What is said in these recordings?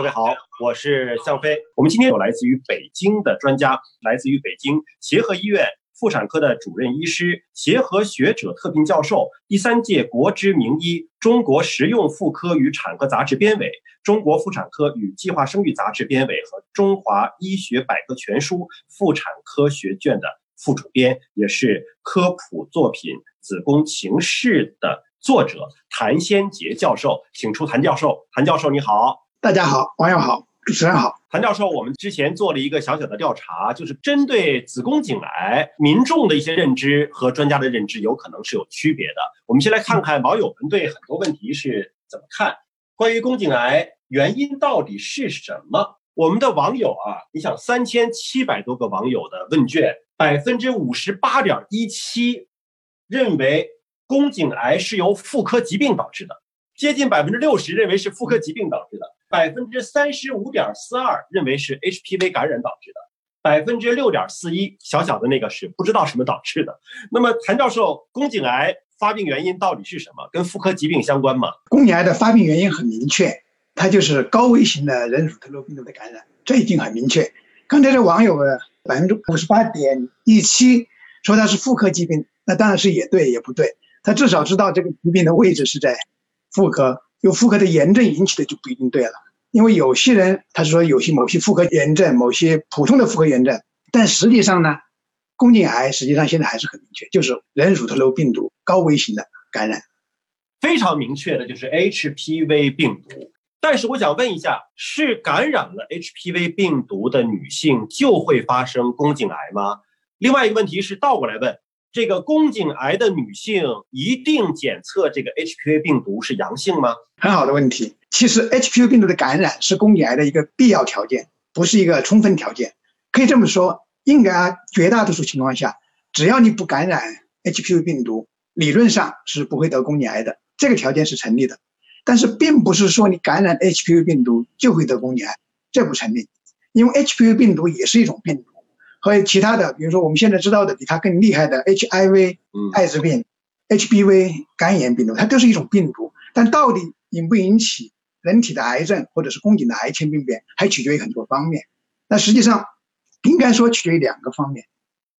各位好，我是向飞。我们今天有来自于北京的专家，来自于北京协和医院妇产科的主任医师、协和学者特聘教授、第三届国之名医、中国实用妇科与产科杂志编委、中国妇产科与计划生育杂志编委和中华医学百科全书妇产科学卷的副主编，也是科普作品《子宫情事》的作者谭先杰教授，请出谭教授。谭教授，你好。大家好，网友好，主持人好，谭教授，我们之前做了一个小小的调查，就是针对子宫颈癌，民众的一些认知和专家的认知有可能是有区别的。我们先来看看网友们对很多问题是怎么看。关于宫颈癌原因到底是什么？我们的网友啊，你想三千七百多个网友的问卷，百分之五十八点一七认为宫颈癌是由妇科疾病导致的，接近百分之六十认为是妇科疾病导致的。百分之三十五点四二认为是 HPV 感染导致的，百分之六点四一小小的那个是不知道什么导致的。那么谭教授，宫颈癌发病原因到底是什么？跟妇科疾病相关吗？宫颈癌的发病原因很明确，它就是高危型的人乳头瘤病毒的感染，这已经很明确。刚才这网友百分之五十八点一七说它是妇科疾病，那当然是也对也不对。他至少知道这个疾病的位置是在妇科。有妇科的炎症引起的就不一定对了，因为有些人他是说有些某些妇科炎症，某些普通的妇科炎症，但实际上呢，宫颈癌实际上现在还是很明确，就是人乳头瘤病毒高危型的感染，非常明确的就是 HPV 病毒。但是我想问一下，是感染了 HPV 病毒的女性就会发生宫颈癌吗？另外一个问题是倒过来问。这个宫颈癌的女性一定检测这个 HPV 病毒是阳性吗？很好的问题。其实 HPV 病毒的感染是宫颈癌的一个必要条件，不是一个充分条件。可以这么说，应该绝大多数情况下，只要你不感染 HPV 病毒，理论上是不会得宫颈癌的。这个条件是成立的。但是并不是说你感染 HPV 病毒就会得宫颈癌，这不成立。因为 HPV 病毒也是一种病毒。和其他的，比如说我们现在知道的比它更厉害的 HIV，艾滋病，HBV 肝炎病毒，它都是一种病毒。但到底引不引起人体的癌症或者是宫颈的癌前病变，还取决于很多方面。那实际上应该说取决于两个方面，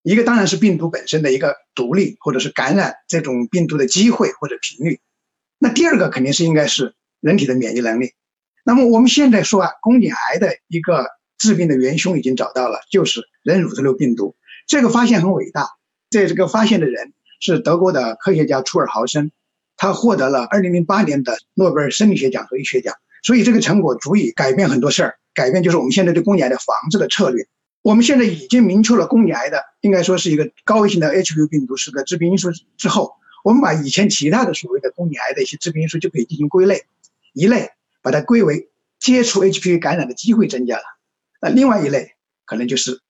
一个当然是病毒本身的一个独立，或者是感染这种病毒的机会或者频率。那第二个肯定是应该是人体的免疫能力。那么我们现在说啊，宫颈癌的一个。致病的元凶已经找到了，就是人乳头瘤病毒。这个发现很伟大，在这个发现的人是德国的科学家楚尔豪森，他获得了2008年的诺贝尔生理学奖和医学奖。所以这个成果足以改变很多事儿，改变就是我们现在对宫颈癌的防治的策略。我们现在已经明确了宫颈癌的应该说是一个高危型的 HPV 病毒是个致病因素之后，我们把以前其他的所谓的宫颈癌的一些致病因素就可以进行归类，一类把它归为接触 HPV 感染的机会增加了。那另外一类可能就是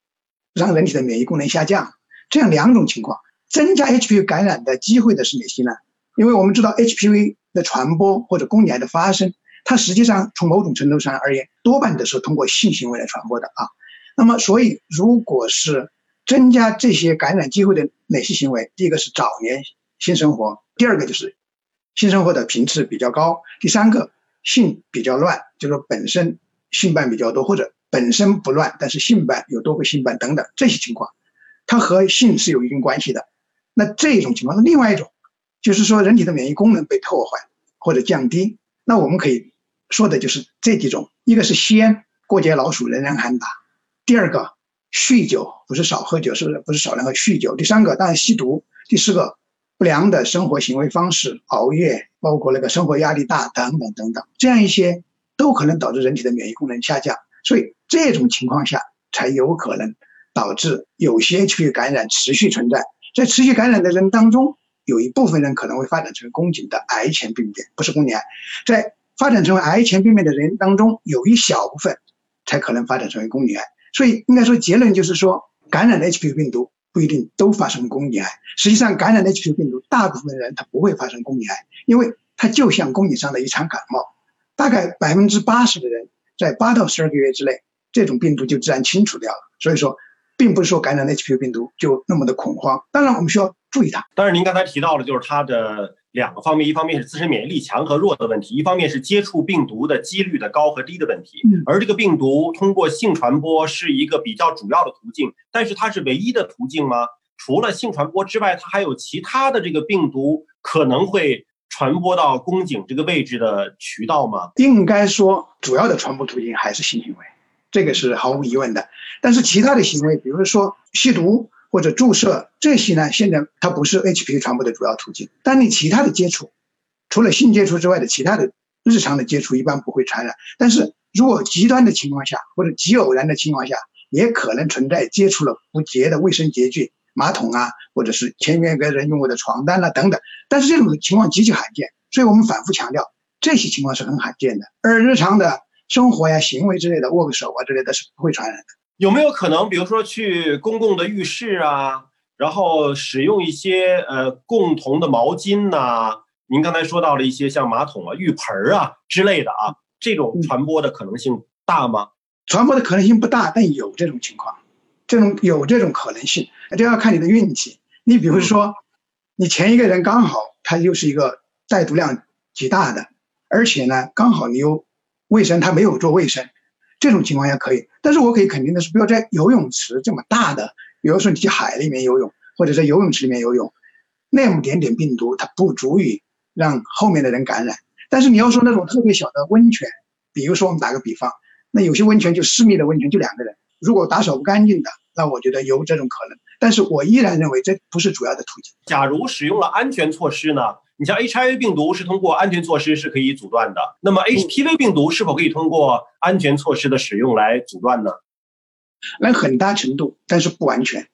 让人体的免疫功能下降，这样两种情况，增加 HPV 感染的机会的是哪些呢？因为我们知道 HPV 的传播或者宫颈癌的发生，它实际上从某种程度上而言，多半都是通过性行为来传播的啊。那么，所以如果是增加这些感染机会的哪些行为？第一个是早年性生活，第二个就是性生活的频次比较高，第三个性比较乱，就是说本身性伴比较多或者。本身不乱，但是性伴有多个性伴等等这些情况，它和性是有一定关系的。那这种情况是另外一种，就是说人体的免疫功能被破坏或者降低。那我们可以说的就是这几种：一个是吸烟，过街老鼠人人喊打；第二个酗酒，不是少喝酒，是不是少量喝酗酒；第三个当然吸毒；第四个不良的生活行为方式，熬夜，包括那个生活压力大等等等等，这样一些都可能导致人体的免疫功能下降。所以这种情况下才有可能导致有些 H P 感染持续存在，在持续感染的人当中，有一部分人可能会发展成宫颈的癌前病变，不是宫颈癌，在发展成为癌前病变的人当中，有一小部分才可能发展成为宫颈癌。所以应该说结论就是说，感染的 HPV 病毒不一定都发生宫颈癌。实际上，感染的 HPV 病毒，大部分人他不会发生宫颈癌，因为它就像宫颈上的一场感冒，大概百分之八十的人。在八到十二个月之内，这种病毒就自然清除掉了。所以说，并不是说感染 HPV 病毒就那么的恐慌。当然，我们需要注意它。当然，您刚才提到了，就是它的两个方面，一方面是自身免疫力强和弱的问题，一方面是接触病毒的几率的高和低的问题。而这个病毒通过性传播是一个比较主要的途径，但是它是唯一的途径吗？除了性传播之外，它还有其他的这个病毒可能会传播到宫颈这个位置的渠道吗？应该说，主要的传播途径还是性行为，这个是毫无疑问的。但是其他的行为，比如说吸毒。或者注射这些呢？现在它不是 HPV 传播的主要途径。但你其他的接触，除了性接触之外的其他的日常的接触，一般不会传染。但是如果极端的情况下，或者极偶然的情况下，也可能存在接触了不洁的卫生洁具、马桶啊，或者是前面个人用过的床单啊等等。但是这种情况极其罕见，所以我们反复强调，这些情况是很罕见的。而日常的生活呀、行为之类的，握个手啊之类的，是不会传染的。有没有可能，比如说去公共的浴室啊，然后使用一些呃共同的毛巾呐？您刚才说到了一些像马桶啊、浴盆啊之类的啊，这种传播的可能性大吗？传播的可能性不大，但有这种情况，这种有这种可能性，这要看你的运气。你比如说，你前一个人刚好他又是一个带毒量极大的，而且呢，刚好你又卫生，他没有做卫生。这种情况下可以，但是我可以肯定的是，不要在游泳池这么大的，比如说你去海里面游泳，或者在游泳池里面游泳，那么点点病毒它不足以让后面的人感染。但是你要说那种特别小的温泉，比如说我们打个比方，那有些温泉就私密的温泉就两个人，如果打扫不干净的，那我觉得有这种可能。但是我依然认为这不是主要的途径。假如使用了安全措施呢？你像 HIV 病毒是通过安全措施是可以阻断的，那么 HPV 病毒是否可以通过安全措施的使用来阻断呢？能很大程度，但是不完全，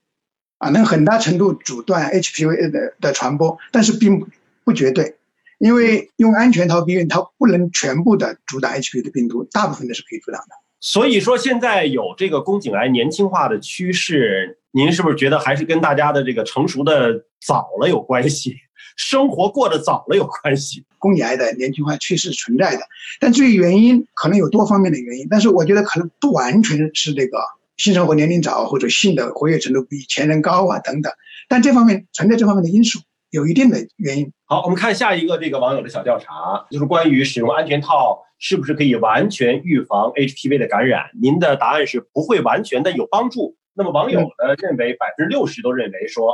啊，能很大程度阻断 HPV 的的传播，但是并不不绝对，因为用安全套避孕套不能全部的阻挡 HPV 的病毒，大部分的是可以阻挡的。所以说现在有这个宫颈癌年轻化的趋势，您是不是觉得还是跟大家的这个成熟的早了有关系？生活过得早了有关系，宫颈癌的年轻化趋势存在的，但至于原因，可能有多方面的原因，但是我觉得可能不完全是这个性生活年龄早或者性的活跃程度比前人高啊等等，但这方面存在这方面的因素，有一定的原因。好，我们看下一个这个网友的小调查，就是关于使用安全套是不是可以完全预防 HPV 的感染？您的答案是不会完全的有帮助。那么网友呢认为百分之六十都认为说。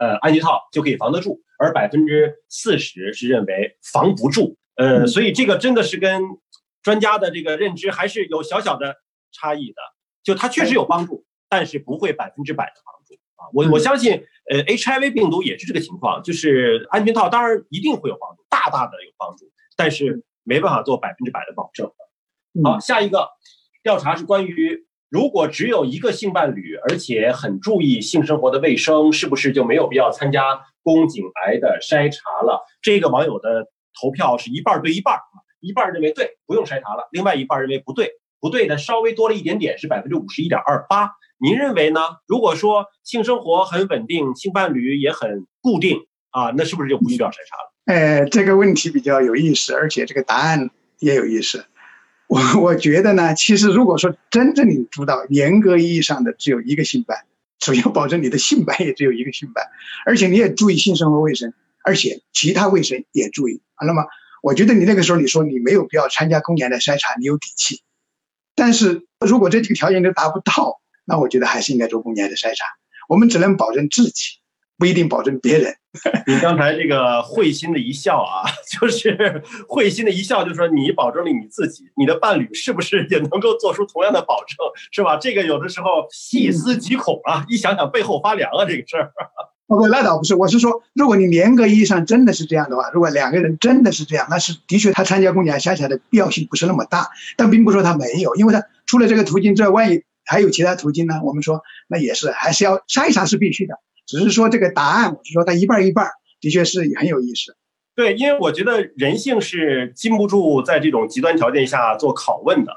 呃，安全套就可以防得住，而百分之四十是认为防不住。呃，所以这个真的是跟专家的这个认知还是有小小的差异的。就它确实有帮助，但是不会百分之百的帮助啊。我我相信，呃，HIV 病毒也是这个情况，就是安全套当然一定会有帮助，大大的有帮助，但是没办法做百分之百的保证。好，下一个调查是关于。如果只有一个性伴侣，而且很注意性生活的卫生，是不是就没有必要参加宫颈癌的筛查了？这个网友的投票是一半对一半啊，一半认为对，不用筛查了；另外一半认为不对，不对的稍微多了一点点，是百分之五十一点二八。您认为呢？如果说性生活很稳定，性伴侣也很固定啊，那是不是就不需要筛查了？呃，这个问题比较有意思，而且这个答案也有意思。我我觉得呢，其实如果说真正你做到严格意义上的只有一个性伴，首先保证你的性伴也只有一个性伴，而且你也注意性生活卫生，而且其他卫生也注意啊。那么我觉得你那个时候你说你没有必要参加宫颈的筛查，你有底气。但是如果这几个条件都达不到，那我觉得还是应该做宫颈癌的筛查。我们只能保证自己。不一定保证别人。你刚才这个会心的一笑啊，就是会心的一笑，就是说你保证了你自己，你的伴侣是不是也能够做出同样的保证，是吧？这个有的时候细思极恐啊，一想想背后发凉啊，这个事儿。不，那倒不是，我是说，如果你严格意义上真的是这样的话，如果两个人真的是这样，那是的确他参加公检筛查的必要性不是那么大，但并不说他没有，因为他除了这个途径之外，万一还有其他途径呢？我们说那也是还是要筛查是必须的。只是说这个答案，我是说他一半一半，的确是很有意思。对，因为我觉得人性是禁不住在这种极端条件下做拷问的。